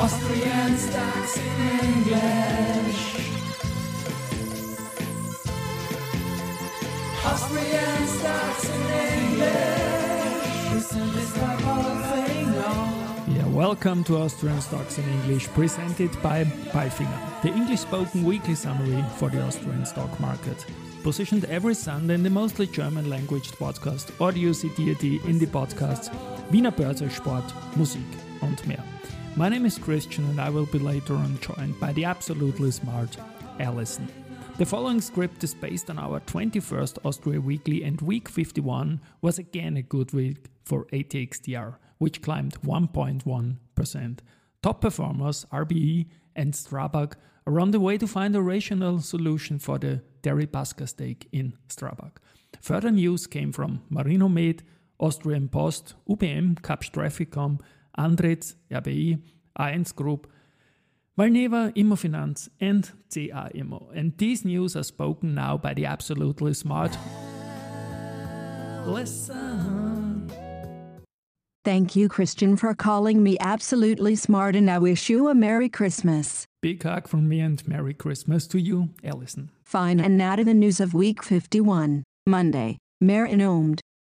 Austrian stocks in English. Austrian stocks in English. Listen, the whole thing on. Yeah, welcome to Austrian Stocks in English, presented by Palfinger, the English spoken weekly summary for the Austrian stock market. Positioned every Sunday in the mostly German language podcast Audio CD in the podcasts Wiener Börse, Sport, Musik und mehr. My name is Christian and I will be later on joined by the absolutely smart Alison. The following script is based on our 21st Austria Weekly and week 51 was again a good week for ATX TR, which climbed 1.1%. Top performers RBI and Strabag are on the way to find a rational solution for the Deripaska stake in Strabag. Further news came from Marinomed, Austrian Post, UBM, Kapsch TrafficCom, Andritz, RBI, A1 Group, Valneva, Immofinanz, and CA Immo. And these news are spoken now by the absolutely smart. Listen. Thank you, Christian, for calling me absolutely smart, and I wish you a Merry Christmas. Big hug from me and Merry Christmas to you, Alison. Fine, and now to the news of week 51, Monday.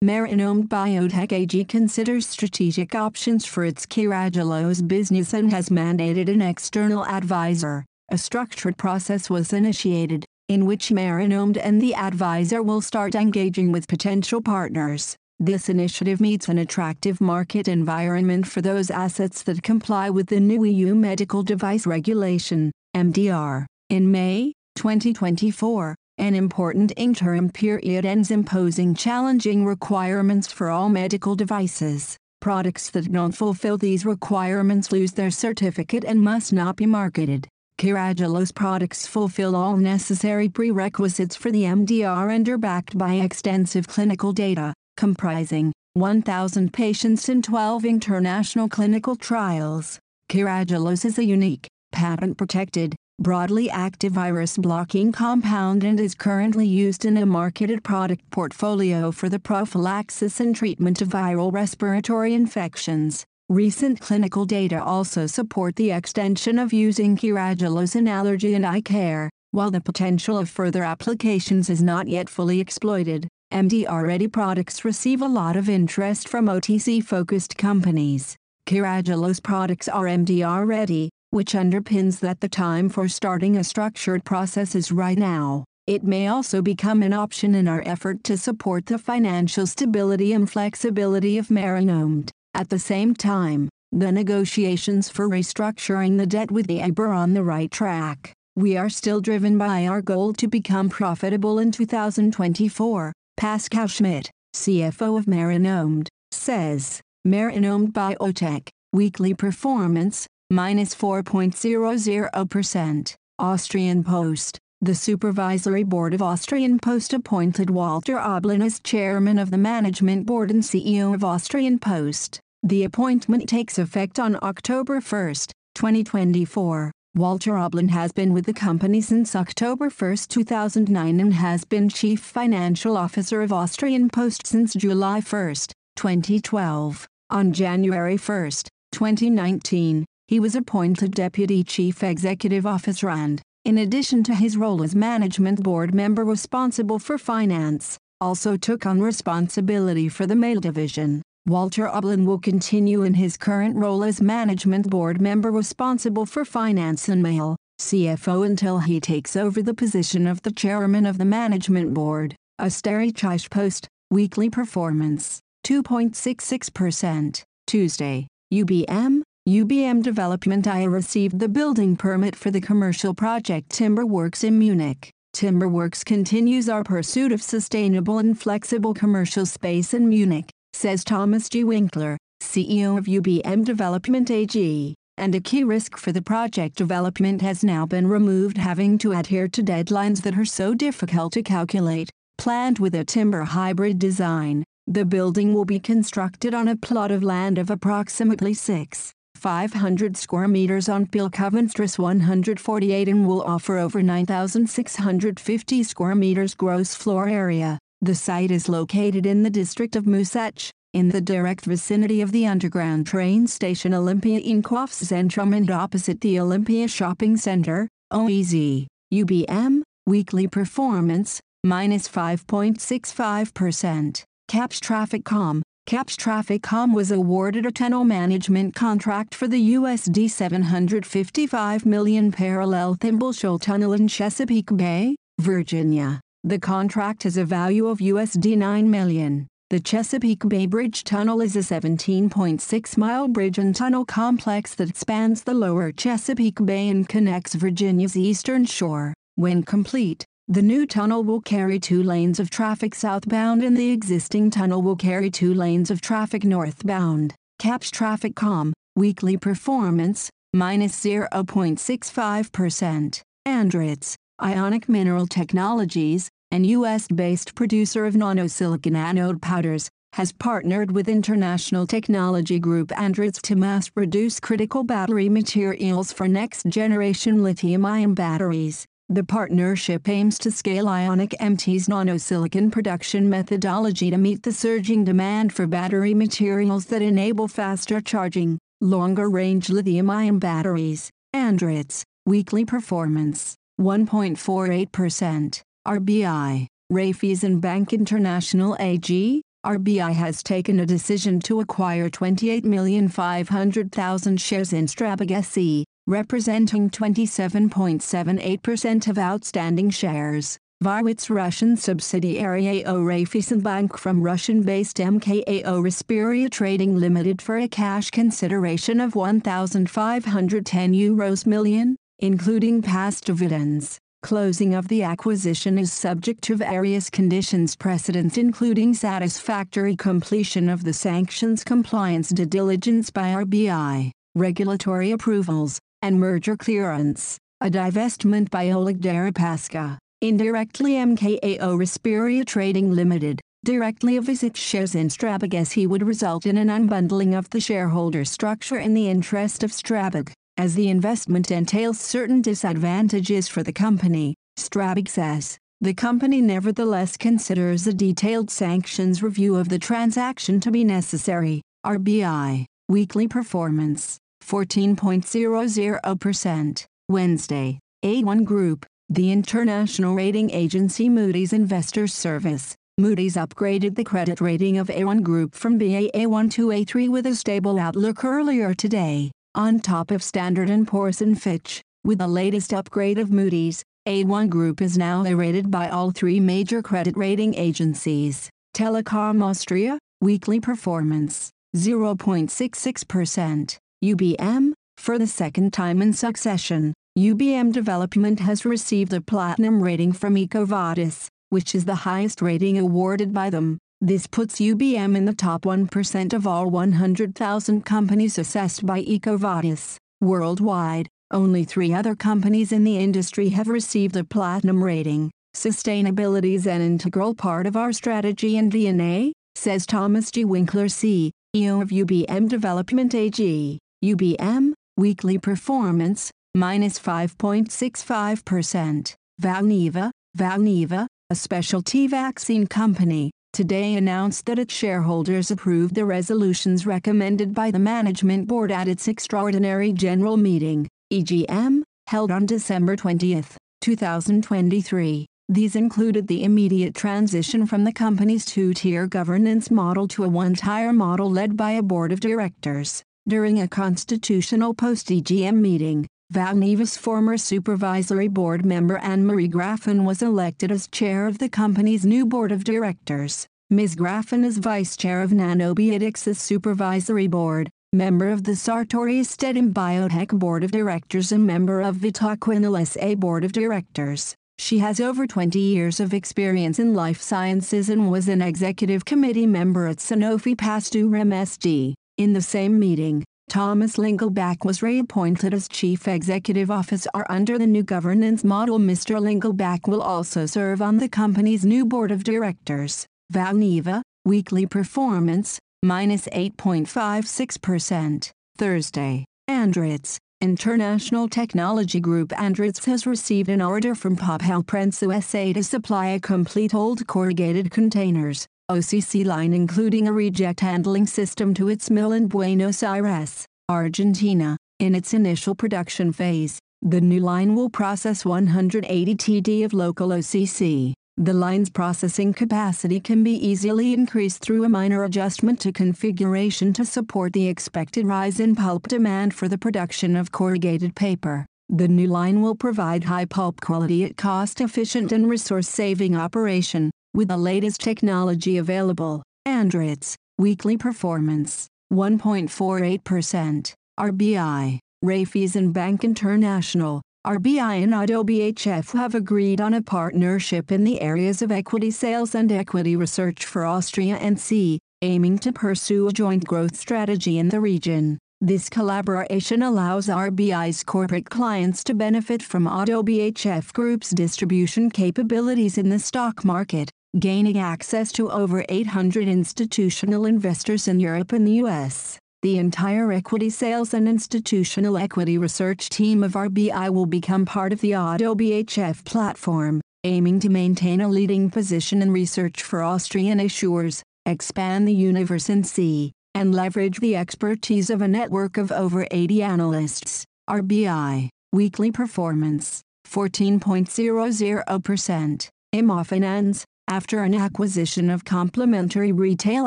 Marinomed. Marinomed Biotech AG considers strategic options for its Carragelose business and has mandated an external advisor. A structured process was initiated, in which Marinomed and the advisor will start engaging with potential partners. This initiative meets an attractive market environment for those assets that comply with the new EU Medical Device Regulation, MDR. In May 2024, an important interim period ends imposing challenging requirements for all medical devices. Products that don't fulfill these requirements lose their certificate and must not be marketed. Carragelose products fulfill all necessary prerequisites for the MDR and are backed by extensive clinical data comprising 1,000 patients in 12 international clinical trials. Carragelose is a unique, patent-protected, broadly active virus-blocking compound and is currently used in a marketed product portfolio for the prophylaxis and treatment of viral respiratory infections. Recent clinical data also support the extension of using Carragelose in allergy and eye care, while the potential of further applications is not yet fully exploited. MDR-ready products receive a lot of interest from OTC-focused companies. Carragelose products are MDR-ready, which underpins that the time for starting a structured process is right now. It may also become an option in our effort to support the financial stability and flexibility of Marinomed. At the same time, the negotiations for restructuring the debt with the EIB are on the right track. We are still driven by our goal to become profitable in 2024. Pascal Schmidt, CFO of Marinomed, says, Marinomed Biotech, weekly performance, minus 4.00%. Austrian Post. The Supervisory Board of Austrian Post appointed Walter Oblin as chairman of the management board and CEO of Austrian Post. The appointment takes effect on October 1, 2024. Walter Oblin has been with the company since October 1, 2009 and has been Chief Financial Officer of Austrian Post since July 1, 2012. On January 1, 2019, he was appointed Deputy Chief Executive Officer and, in addition to his role as management board member responsible for finance, also took on responsibility for the mail division. Walter Oblin will continue in his current role as management board member responsible for finance and mail, CFO until he takes over the position of the chairman of the management board. Österreichische Post, weekly performance, 2.66%. Tuesday, UBM, UBM Development I received the building permit for the commercial project Timberworks in Munich. Timberworks continues our pursuit of sustainable and flexible commercial space in Munich, says Thomas G. Winkler, CEO of UBM Development AG, and a key risk for the project development has now been removed having to adhere to deadlines that are so difficult to calculate. Planned with a timber hybrid design, the building will be constructed on a plot of land of approximately 6. 500 square meters on Pelkovenstrasse 148 and will offer over 9,650 square meters gross floor area. The site is located in the district of Moosach, in the direct vicinity of the underground train station Olympia Einkaufszentrum and opposite the Olympia Shopping Center, OEZ, UBM, weekly performance, minus 5.65%. Kapsch Traffic TrafficCom, Kapsch TrafficCom was awarded a tunnel management contract for the USD 755 million parallel Thimble Shoal Tunnel in Chesapeake Bay, Virginia. The contract has a value of USD 9 million. The Chesapeake Bay Bridge Tunnel is a 17.6-mile bridge and tunnel complex that spans the lower Chesapeake Bay and connects Virginia's eastern shore. When complete, the new tunnel will carry two lanes of traffic southbound and the existing tunnel will carry two lanes of traffic northbound. Kapsch TrafficCom, weekly performance, minus 0.65%. Andritz, Ionic Mineral Technologies, an U.S.-based producer of nanosilicon anode powders, has partnered with international technology group Andritz to mass-produce critical battery materials for next-generation lithium-ion batteries. The partnership aims to scale Ionic MT's nanosilicon production methodology to meet the surging demand for battery materials that enable faster charging, longer-range lithium-ion batteries. Andritz, weekly performance, 1.48%. RBI, Raiffeisen Bank International AG, RBI has taken a decision to acquire 28,500,000 shares in Strabag SE, representing 27.78% of outstanding shares, its Russian subsidiary AO Raiffeisen Bank from Russian-based MKAO Rasperia Trading Limited for a cash consideration of 1,510 euros million, including past dividends. Closing of the acquisition is subject to various conditions precedent including satisfactory completion of the sanctions compliance due diligence by RBI, regulatory approvals, and merger clearance. A divestment by Oleg Deripaska, indirectly MKAO Rasperia Trading Limited, directly of its shares in Strabag SE would result in an unbundling of the shareholder structure in the interest of Strabag. As the investment entails certain disadvantages for the company, Strabag says, the company nevertheless considers a detailed sanctions review of the transaction to be necessary. RBI, weekly performance, 14.00%. Wednesday, A1 Group, the international rating agency Moody's Investors Service, Moody's upgraded the credit rating of A1 Group from Baa1 to A3 with a stable outlook earlier today on top of Standard & Poor's and Fitch. With the latest upgrade of Moody's, A1 Group is now rated by all three major credit rating agencies. Telecom Austria, weekly performance, 0.66%. UBM, for the second time in succession, UBM Development has received a platinum rating from EcoVadis, which is the highest rating awarded by them. This puts UBM in the top 1% of all 100,000 companies assessed by EcoVadis. Worldwide, only three other companies in the industry have received a platinum rating. Sustainability is an integral part of our strategy and DNA, says Thomas G. Winkler CEO of UBM Development AG. UBM, weekly performance, minus 5.65%. Valneva, Valneva, a specialty vaccine company, today announced that its shareholders approved the resolutions recommended by the management board at its extraordinary general meeting, EGM, held on December 20, 2023. These included the immediate transition from the company's two-tier governance model to a one-tier model led by a board of directors. During a constitutional post-EGM meeting, Valneva's former supervisory board member Anne-Marie Graffin was elected as chair of the company's new board of directors. Ms. Graffin is vice chair of Nanobiotix's supervisory board, member of the Sartorius Stedim Biotech board of directors and member of Vetoquinol SA board of directors. She has over 20 years of experience in life sciences and was an executive committee member at Sanofi Pasteur MSD. In the same meeting, Thomas Lingelbach was reappointed as Chief Executive Officer under the new governance model. Mr. Lingelbach will also serve on the company's new board of directors. Valneva, weekly performance, minus 8.56%. Thursday, Andritz, International Technology Group Andritz has received an order from Papel Prensa SA to supply a complete old corrugated containers, OCC line including a reject handling system to its mill in Buenos Aires, Argentina. In its initial production phase, the new line will process 180 TD of local OCC. The line's processing capacity can be easily increased through a minor adjustment to configuration to support the expected rise in pulp demand for the production of corrugated paper. The new line will provide high pulp quality at cost-efficient and resource-saving operation, with the latest technology available. Andritz, weekly performance, 1.48%. RBI, Raiffeisen and Bank International, RBI and ODDO BHF have agreed on a partnership in the areas of equity sales and equity research for Austria and C, aiming to pursue a joint growth strategy in the region. This collaboration allows RBI's corporate clients to benefit from ODDO BHF Group's distribution capabilities in the stock market, gaining access to over 800 institutional investors in Europe and the US. The entire equity sales and institutional equity research team of RBI will become part of the ODDO BHF platform, aiming to maintain a leading position in research for Austrian issuers, expand the universe in C, and leverage the expertise of a network of over 80 analysts. RBI, weekly performance, 14.00%. Immofinanz, after an acquisition of complementary retail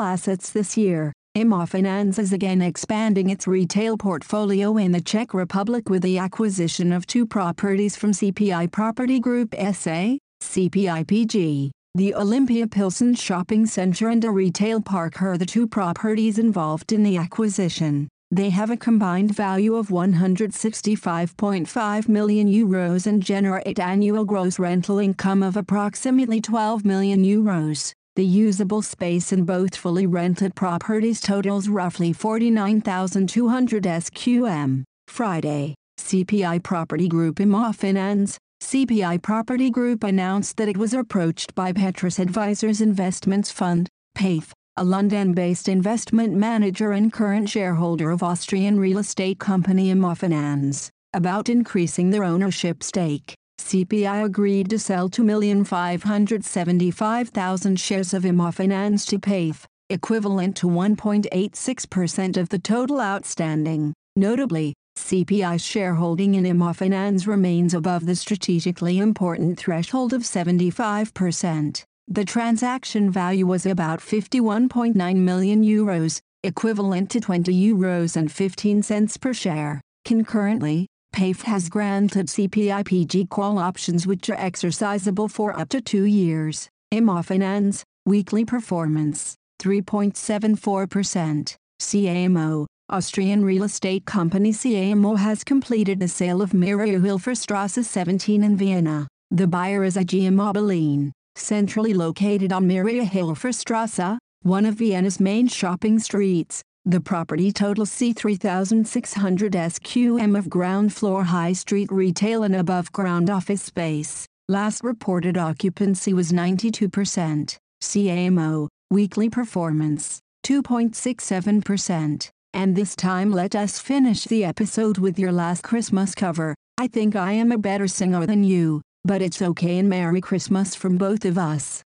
assets this year, Immofinanz is again expanding its retail portfolio in the Czech Republic with the acquisition of two properties from CPI Property Group SA, CPIPG. The Olympia Pilsen Shopping Center and a retail park are the two properties involved in the acquisition. They have a combined value of 165.5 million euros and generate annual gross rental income of approximately 12 million euros. The usable space in both fully rented properties totals roughly 49,200 SQM. Friday, CPI Property Group Immofinanz, CPI Property Group announced that it was approached by Petrus Advisors Investments Fund, PAIF, a London-based investment manager and current shareholder of Austrian real estate company Immofinanz, about increasing their ownership stake. CPI agreed to sell 2,575,000 shares of Immofinanz to PAIF, equivalent to 1.86% of the total outstanding. Notably, CPI's shareholding in Immofinanz remains above the strategically important threshold of 75%. The transaction value was about 51.9 million euros, equivalent to 20 euros and 15 cents per share. Concurrently, PAIF has granted CPIPG call options which are exercisable for up to two years. Immofinanz, weekly performance, 3.74%. CA Immo, Austrian real estate company CA Immo has completed the sale of Maria-Hilfer 17 in Vienna. The buyer is IG Immobilien, centrally located on Maria-Hilfer one of Vienna's main shopping streets. The property totals C 3,600 SQM of ground floor high street retail and above ground office space. Last reported occupancy was 92%. CA Immo, weekly performance, 2.67%. And this time let us finish the episode with your last Christmas cover. I think I am a better singer than you, but it's okay and Merry Christmas from both of us.